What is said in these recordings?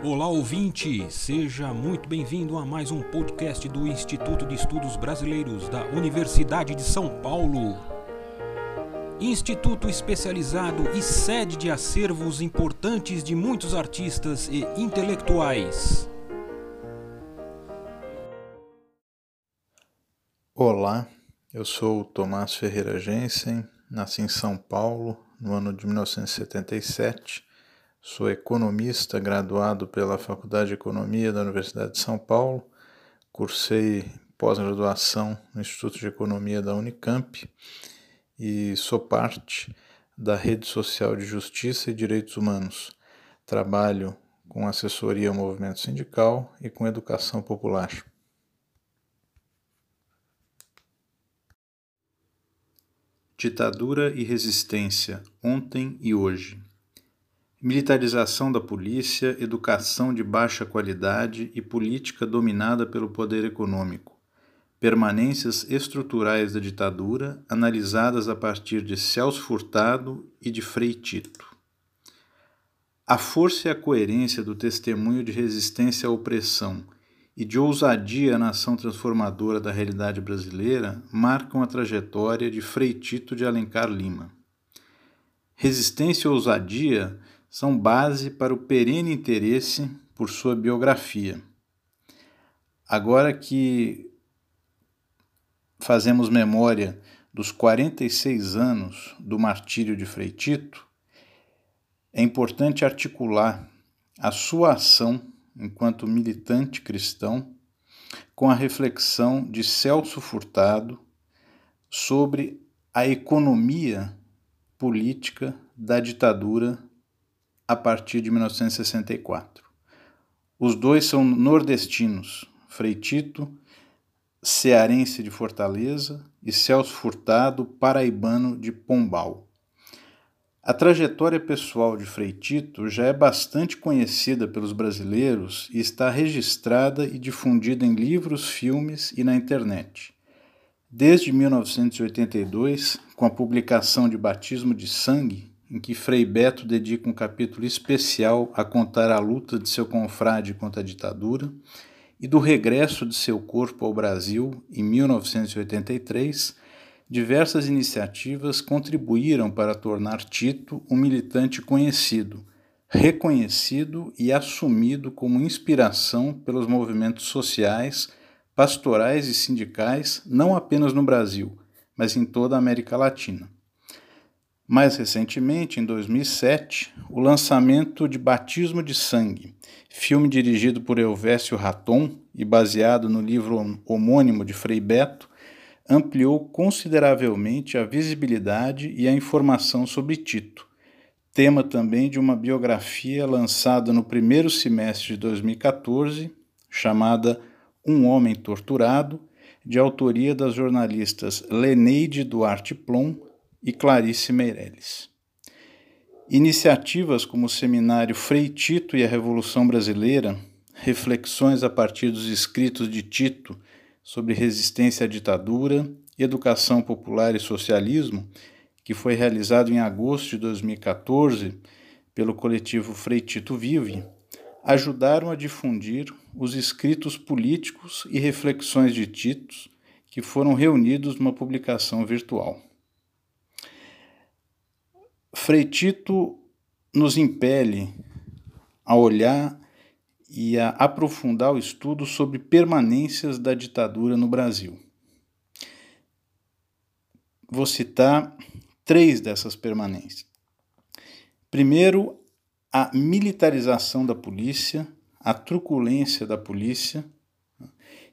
Olá ouvinte, seja muito bem-vindo a mais um podcast do Instituto de Estudos Brasileiros da Universidade de São Paulo. Instituto especializado e sede de acervos importantes de muitos artistas e intelectuais. Olá, eu sou o Tomás Ferreira Jensen, nasci em São Paulo no ano de 1977 Sou economista, graduado pela Faculdade de Economia da Universidade de São Paulo. Cursei pós-graduação no Instituto de Economia da Unicamp e sou parte da Rede Social de Justiça e Direitos Humanos. Trabalho com assessoria ao movimento sindical e com educação popular. Ditadura e resistência, ontem e hoje militarização da polícia, educação de baixa qualidade e política dominada pelo poder econômico. Permanências estruturais da ditadura, analisadas a partir de Celso Furtado e de Frei Tito. A força e a coerência do testemunho de resistência à opressão e de ousadia na ação transformadora da realidade brasileira marcam a trajetória de Frei Tito de Alencar Lima. Resistência e ousadia são base para o perene interesse por sua biografia. Agora que fazemos memória dos 46 anos do martírio de Frei Tito, é importante articular a sua ação enquanto militante cristão com a reflexão de Celso Furtado sobre a economia política da ditadura a partir de 1964. Os dois são nordestinos, Frei Tito, cearense de Fortaleza, e Celso Furtado, paraibano de Pombal. A trajetória pessoal de Frei Tito já é bastante conhecida pelos brasileiros e está registrada e difundida em livros, filmes e na internet. Desde 1982, com a publicação de Batismo de Sangue, em que Frei Beto dedica um capítulo especial a contar a luta de seu confrade contra a ditadura e do regresso de seu corpo ao Brasil em 1983, diversas iniciativas contribuíram para tornar Tito um militante conhecido, reconhecido e assumido como inspiração pelos movimentos sociais, pastorais e sindicais, não apenas no Brasil, mas em toda a América Latina. Mais recentemente, em 2007, o lançamento de Batismo de Sangue, filme dirigido por Elvésio Raton e baseado no livro homônimo de Frei Beto, ampliou consideravelmente a visibilidade e a informação sobre Tito, tema também de uma biografia lançada no primeiro semestre de 2014, chamada Um Homem Torturado, de autoria das jornalistas Leneide Duarte Plom e Clarice Meirelles. Iniciativas como o seminário Frei Tito e a Revolução Brasileira, reflexões a partir dos escritos de Tito sobre resistência à ditadura, educação popular e socialismo, que foi realizado em agosto de 2014 pelo coletivo Frei Tito Vive, ajudaram a difundir os escritos políticos e reflexões de Tito que foram reunidos numa publicação virtual. Frei Tito nos impele a olhar e a aprofundar o estudo sobre permanências da ditadura no Brasil. Vou citar três dessas permanências. Primeiro, a militarização da polícia, a truculência da polícia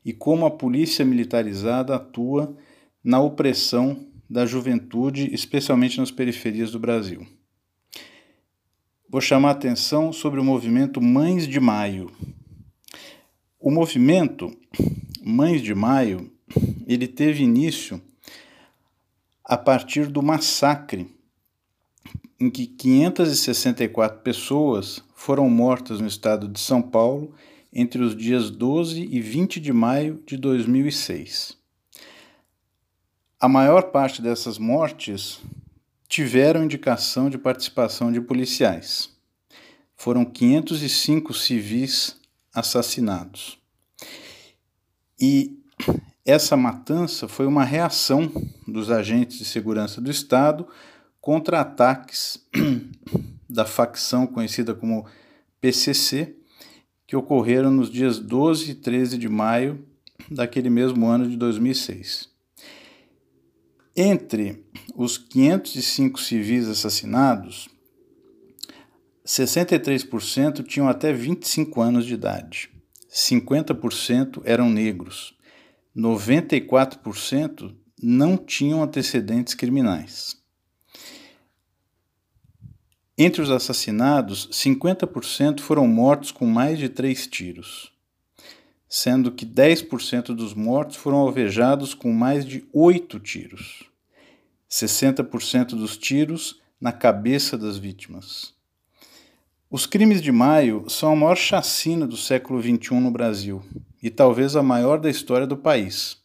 e como a polícia militarizada atua na opressão da juventude, especialmente nas periferias do Brasil. Vou chamar a atenção sobre o movimento Mães de Maio. O movimento Mães de Maio, ele teve início a partir do massacre em que 564 pessoas foram mortas no estado de São Paulo entre os dias 12 e 20 de maio de 2006. A maior parte dessas mortes tiveram indicação de participação de policiais. foram 505 civis assassinados. E essa matança foi uma reação dos agentes de segurança do Estado contra ataques da facção conhecida como PCC, que ocorreram nos dias 12 e 13 de maio daquele mesmo ano de 2006. Entre os 505 civis assassinados, 63% tinham até 25 anos de idade, 50% eram negros, 94% não tinham antecedentes criminais. Entre os assassinados, 50% foram mortos com mais de três tiros, sendo que 10% dos mortos foram alvejados com mais de oito tiros, 60% dos tiros na cabeça das vítimas. Os crimes de maio são a maior chacina do século XXI no Brasil e talvez a maior da história do país.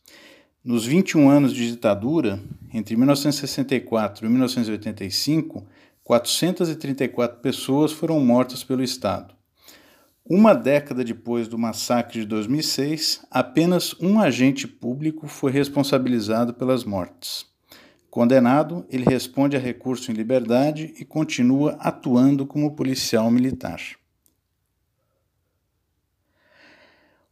Nos 21 anos de ditadura, entre 1964 e 1985, 434 pessoas foram mortas pelo Estado. Uma década depois do massacre de 2006, apenas um agente público foi responsabilizado pelas mortes. Condenado, ele responde a recurso em liberdade e continua atuando como policial militar.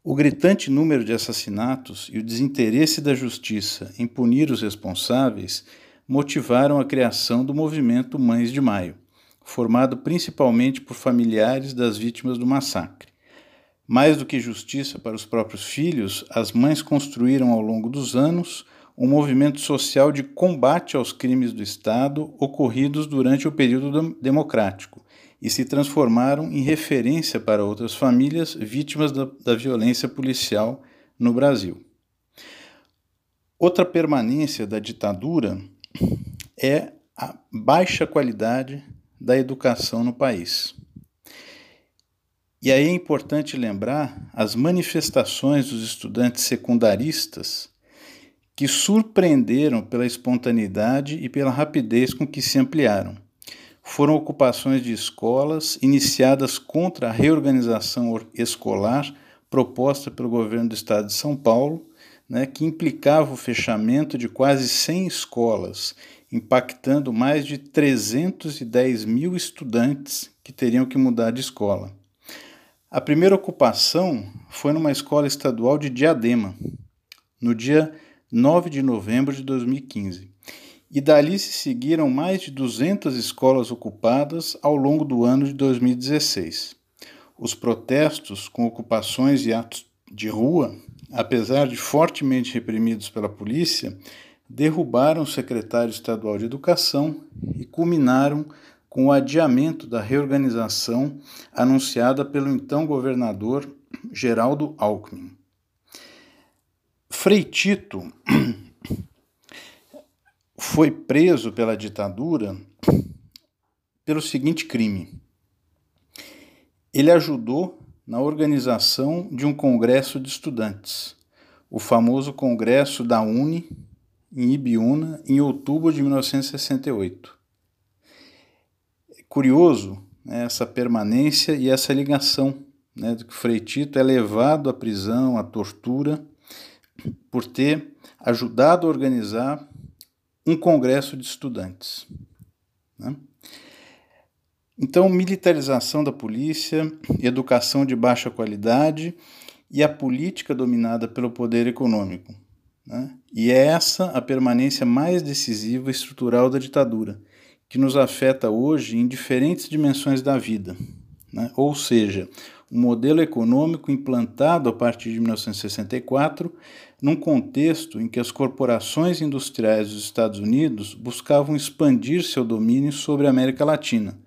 O gritante número de assassinatos e o desinteresse da justiça em punir os responsáveis motivaram a criação do movimento Mães de Maio, formado principalmente por familiares das vítimas do massacre. Mais do que justiça para os próprios filhos, as mães construíram ao longo dos anos um movimento social de combate aos crimes do Estado ocorridos durante o período democrático e se transformaram em referência para outras famílias vítimas da, da violência policial no Brasil. Outra permanência da ditadura é a baixa qualidade da educação no país. E aí é importante lembrar as manifestações dos estudantes secundaristas que surpreenderam pela espontaneidade e pela rapidez com que se ampliaram. Foram ocupações de escolas iniciadas contra a reorganização escolar proposta pelo governo do estado de São Paulo, né, que implicava o fechamento de quase 100 escolas, impactando mais de 310 mil estudantes que teriam que mudar de escola. A primeira ocupação foi numa escola estadual de Diadema, no dia 9 de novembro de 2015. E dali se seguiram mais de 200 escolas ocupadas ao longo do ano de 2016. Os protestos com ocupações e atos de rua, apesar de fortemente reprimidos pela polícia, derrubaram o secretário estadual de Educação e culminaram com o adiamento da reorganização anunciada pelo então governador Geraldo Alckmin. Frei Tito foi preso pela ditadura pelo seguinte crime. Ele ajudou na organização de um congresso de estudantes, o famoso Congresso da Uni, em Ibiúna, em outubro de 1968. É curioso né, essa permanência e essa ligação né, do que Frei Tito é levado à prisão, à tortura por ter ajudado a organizar um congresso de estudantes. Né? Então, militarização da polícia, educação de baixa qualidade e a política dominada pelo poder econômico. Né? E é essa a permanência mais decisiva e estrutural da ditadura, que nos afeta hoje em diferentes dimensões da vida. Né? Ou seja, um modelo econômico implantado a partir de 1964, num contexto em que as corporações industriais dos Estados Unidos buscavam expandir seu domínio sobre a América Latina,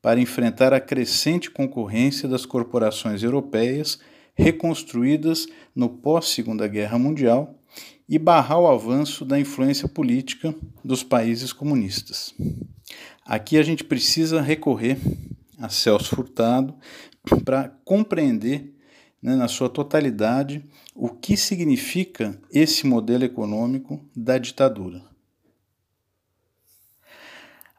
para enfrentar a crescente concorrência das corporações europeias reconstruídas no pós-Segunda Guerra Mundial e barrar o avanço da influência política dos países comunistas. Aqui a gente precisa recorrer a Celso Furtado, para compreender né, na sua totalidade o que significa esse modelo econômico da ditadura.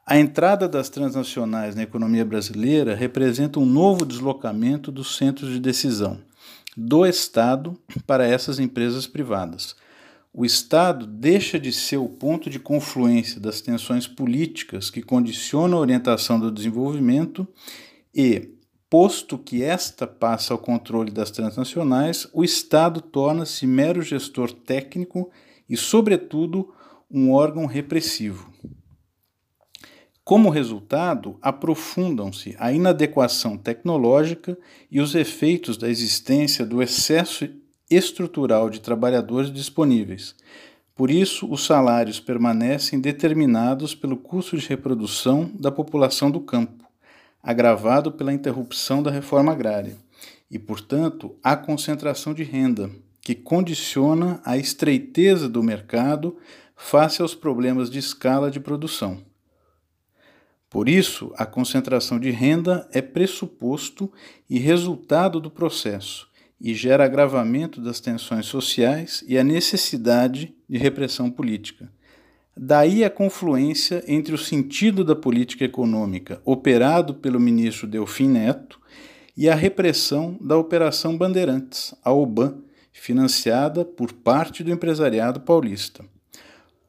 A entrada das transnacionais na economia brasileira representa um novo deslocamento dos centros de decisão do Estado para essas empresas privadas. O Estado deixa de ser o ponto de confluência das tensões políticas que condicionam a orientação do desenvolvimento e, posto que esta passa ao controle das transnacionais, o Estado torna-se mero gestor técnico e, sobretudo, um órgão repressivo. Como resultado, aprofundam-se a inadequação tecnológica e os efeitos da existência do excesso estrutural de trabalhadores disponíveis. Por isso, os salários permanecem determinados pelo custo de reprodução da população do campo, agravado pela interrupção da reforma agrária, e, portanto, a concentração de renda, que condiciona a estreiteza do mercado face aos problemas de escala de produção. Por isso, a concentração de renda é pressuposto e resultado do processo e gera agravamento das tensões sociais e a necessidade de repressão política. Daí a confluência entre o sentido da política econômica operado pelo ministro Delfim Neto e a repressão da Operação Bandeirantes, a OBAN, financiada por parte do empresariado paulista.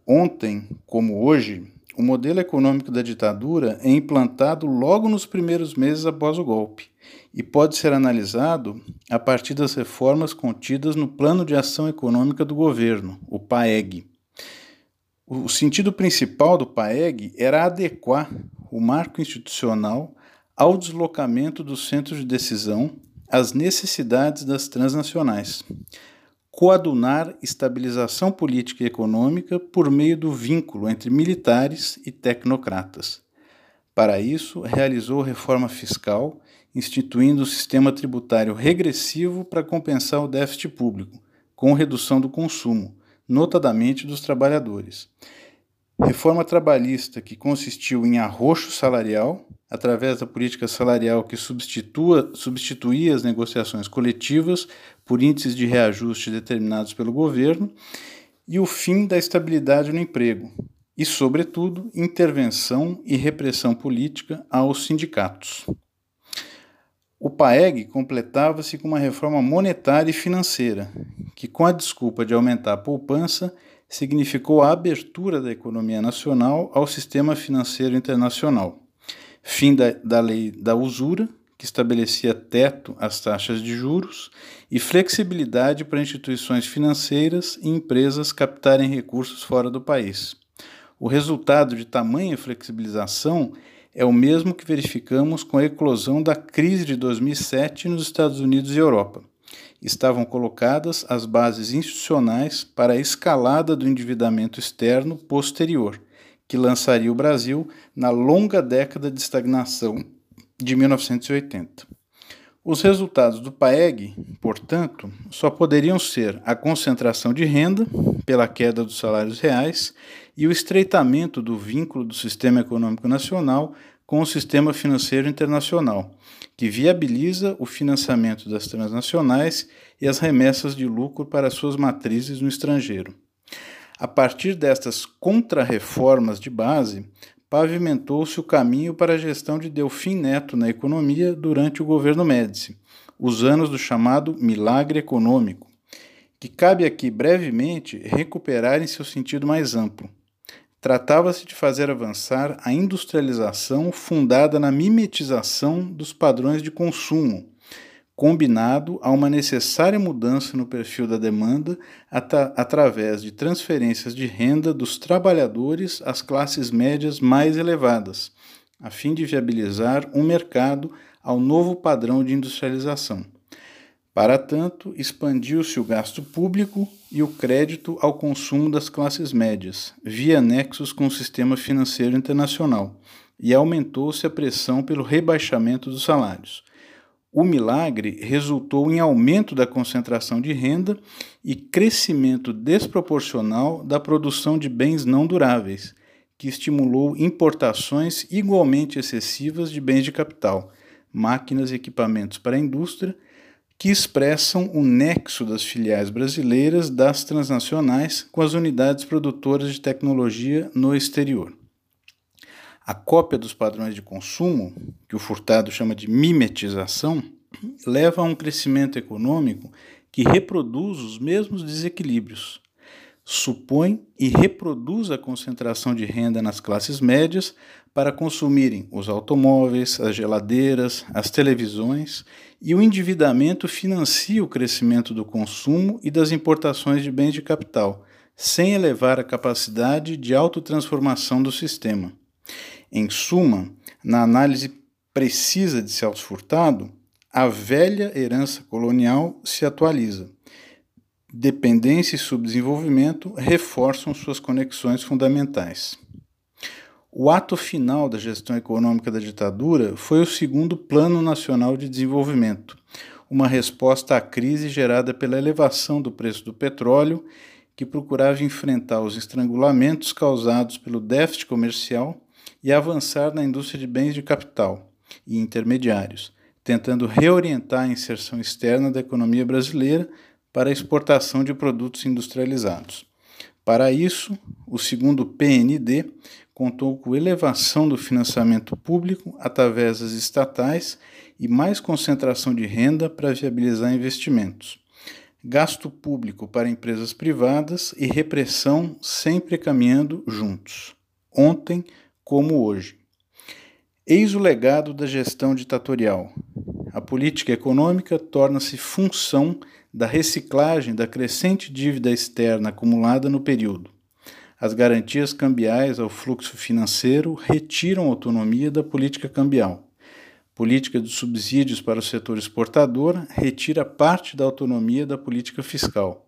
Ontem, como hoje, o modelo econômico da ditadura é implantado logo nos primeiros meses após o golpe e pode ser analisado a partir das reformas contidas no Plano de Ação Econômica do Governo, o PAEG. O sentido principal do PAEG era adequar o marco institucional ao deslocamento dos centros de decisão às necessidades das transnacionais coadunar estabilização política e econômica por meio do vínculo entre militares e tecnocratas. Para isso, realizou reforma fiscal, instituindo o sistema tributário regressivo para compensar o déficit público, com redução do consumo, notadamente dos trabalhadores. Reforma trabalhista que consistiu em arroxo salarial, através da política salarial que substitua, substituía as negociações coletivas por índices de reajuste determinados pelo governo, e o fim da estabilidade no emprego, e, sobretudo, intervenção e repressão política aos sindicatos. O PAEG completava-se com uma reforma monetária e financeira, que, com a desculpa de aumentar a poupança, significou a abertura da economia nacional ao sistema financeiro internacional fim da, da lei da usura, que estabelecia teto às taxas de juros, e flexibilidade para instituições financeiras e empresas captarem recursos fora do país. O resultado de tamanha flexibilização é o mesmo que verificamos com a eclosão da crise de 2007 nos Estados Unidos e Europa. Estavam colocadas as bases institucionais para a escalada do endividamento externo posterior que lançaria o Brasil na longa década de estagnação de 1980. Os resultados do PAEG, portanto, só poderiam ser a concentração de renda pela queda dos salários reais e o estreitamento do vínculo do sistema econômico nacional com o sistema financeiro internacional, que viabiliza o financiamento das transnacionais e as remessas de lucro para suas matrizes no estrangeiro. A partir destas contrarreformas de base, pavimentou-se o caminho para a gestão de Delfim Neto na economia durante o governo Médici, os anos do chamado milagre econômico, que cabe aqui brevemente recuperar em seu sentido mais amplo. Tratava-se de fazer avançar a industrialização fundada na mimetização dos padrões de consumo combinado a uma necessária mudança no perfil da demanda através de transferências de renda dos trabalhadores às classes médias mais elevadas, a fim de viabilizar um mercado ao novo padrão de industrialização. Para tanto, expandiu-se o gasto público e o crédito ao consumo das classes médias, via nexos com o sistema financeiro internacional, e aumentou-se a pressão pelo rebaixamento dos salários o milagre resultou em aumento da concentração de renda e crescimento desproporcional da produção de bens não duráveis, que estimulou importações igualmente excessivas de bens de capital, máquinas e equipamentos para a indústria, que expressam o nexo das filiais brasileiras das transnacionais com as unidades produtoras de tecnologia no exterior. A cópia dos padrões de consumo, que o Furtado chama de mimetização, leva a um crescimento econômico que reproduz os mesmos desequilíbrios, supõe e reproduz a concentração de renda nas classes médias para consumirem os automóveis, as geladeiras, as televisões, e o endividamento financia o crescimento do consumo e das importações de bens de capital, sem elevar a capacidade de autotransformação do sistema. Em suma, na análise precisa de Celso Furtado, a velha herança colonial se atualiza. Dependência e subdesenvolvimento reforçam suas conexões fundamentais. O ato final da gestão econômica da ditadura foi o segundo Plano Nacional de Desenvolvimento, uma resposta à crise gerada pela elevação do preço do petróleo, que procurava enfrentar os estrangulamentos causados pelo déficit comercial e avançar na indústria de bens de capital e intermediários, tentando reorientar a inserção externa da economia brasileira para a exportação de produtos industrializados. Para isso, o segundo PND contou com elevação do financiamento público através das estatais e mais concentração de renda para viabilizar investimentos, gasto público para empresas privadas e repressão sempre caminhando juntos. Ontem, como hoje. Eis o legado da gestão ditatorial. A política econômica torna-se função da reciclagem da crescente dívida externa acumulada no período. As garantias cambiais ao fluxo financeiro retiram autonomia da política cambial. Política de subsídios para o setor exportador retira parte da autonomia da política fiscal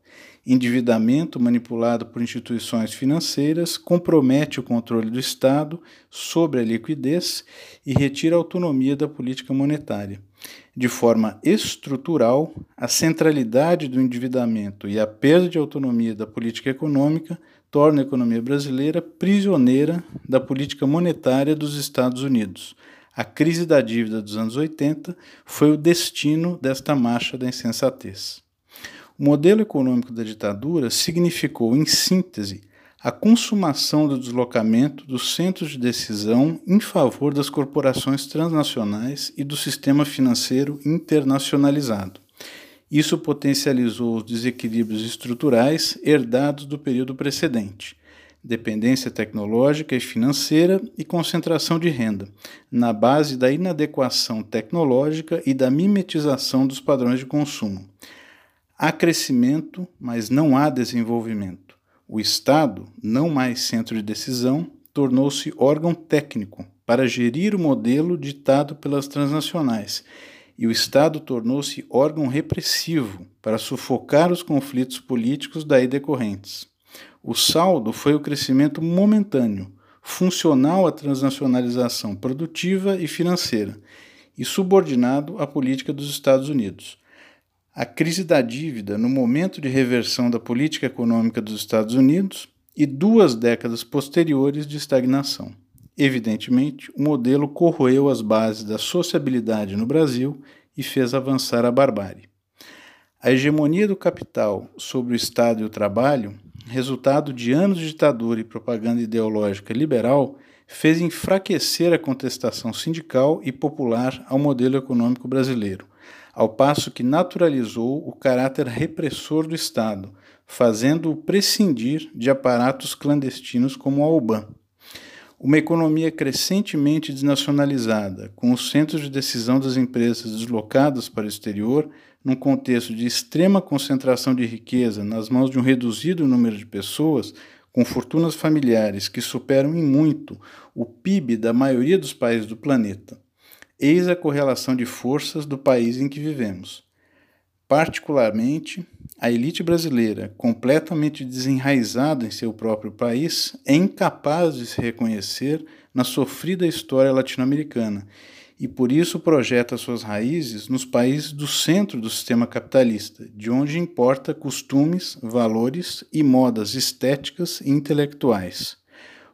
endividamento manipulado por instituições financeiras compromete o controle do Estado sobre a liquidez e retira a autonomia da política monetária. De forma estrutural, a centralidade do endividamento e a perda de autonomia da política econômica torna a economia brasileira prisioneira da política monetária dos Estados Unidos. A crise da dívida dos anos 80 foi o destino desta marcha da insensatez. O modelo econômico da ditadura significou, em síntese, a consumação do deslocamento dos centros de decisão em favor das corporações transnacionais e do sistema financeiro internacionalizado. Isso potencializou os desequilíbrios estruturais herdados do período precedente, dependência tecnológica e financeira e concentração de renda, na base da inadequação tecnológica e da mimetização dos padrões de consumo. Há crescimento, mas não há desenvolvimento. O Estado, não mais centro de decisão, tornou-se órgão técnico para gerir o modelo ditado pelas transnacionais, e o Estado tornou-se órgão repressivo para sufocar os conflitos políticos daí decorrentes. O saldo foi o crescimento momentâneo, funcional à transnacionalização produtiva e financeira, e subordinado à política dos Estados Unidos a crise da dívida no momento de reversão da política econômica dos Estados Unidos e duas décadas posteriores de estagnação. Evidentemente, o modelo corroeu as bases da sociabilidade no Brasil e fez avançar a barbárie. A hegemonia do capital sobre o Estado e o trabalho, resultado de anos de ditadura e propaganda ideológica liberal, fez enfraquecer a contestação sindical e popular ao modelo econômico brasileiro ao passo que naturalizou o caráter repressor do Estado, fazendo-o prescindir de aparatos clandestinos como a OBAN. Uma economia crescentemente desnacionalizada, com os centros de decisão das empresas deslocados para o exterior, num contexto de extrema concentração de riqueza nas mãos de um reduzido número de pessoas, com fortunas familiares que superam em muito o PIB da maioria dos países do planeta. Eis a correlação de forças do país em que vivemos. Particularmente, a elite brasileira, completamente desenraizada em seu próprio país, é incapaz de se reconhecer na sofrida história latino-americana e por isso projeta suas raízes nos países do centro do sistema capitalista, de onde importa costumes, valores e modas estéticas e intelectuais.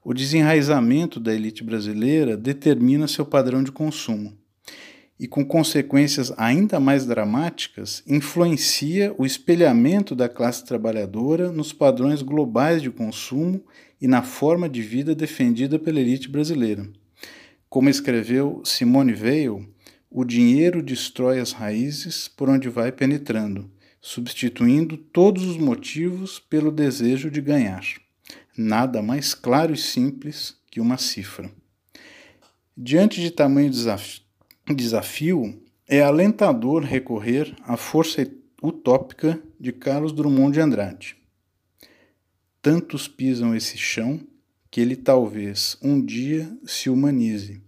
O desenraizamento da elite brasileira determina seu padrão de consumo e, com consequências ainda mais dramáticas, influencia o espelhamento da classe trabalhadora nos padrões globais de consumo e na forma de vida defendida pela elite brasileira. Como escreveu Simone Weil, o dinheiro destrói as raízes por onde vai penetrando, substituindo todos os motivos pelo desejo de ganhar. Nada mais claro e simples que uma cifra. Diante de tamanho desafio, é alentador recorrer à força utópica de Carlos Drummond de Andrade. Tantos pisam esse chão que ele talvez um dia se humanize.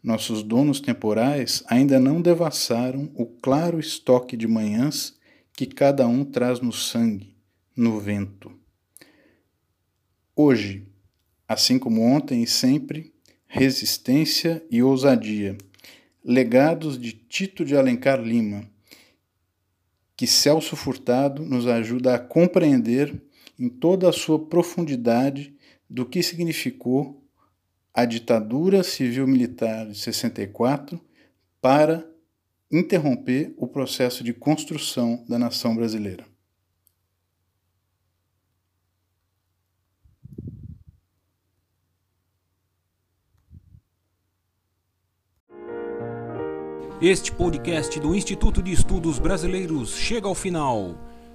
Nossos donos temporais ainda não devassaram o claro estoque de manhãs que cada um traz no sangue, no vento. Hoje, assim como ontem e sempre, resistência e ousadia, legados de Tito de Alencar Lima, que Celso Furtado nos ajuda a compreender em toda a sua profundidade do que significou a ditadura civil-militar de 64 para interromper o processo de construção da nação brasileira. Este podcast do Instituto de Estudos Brasileiros chega ao final.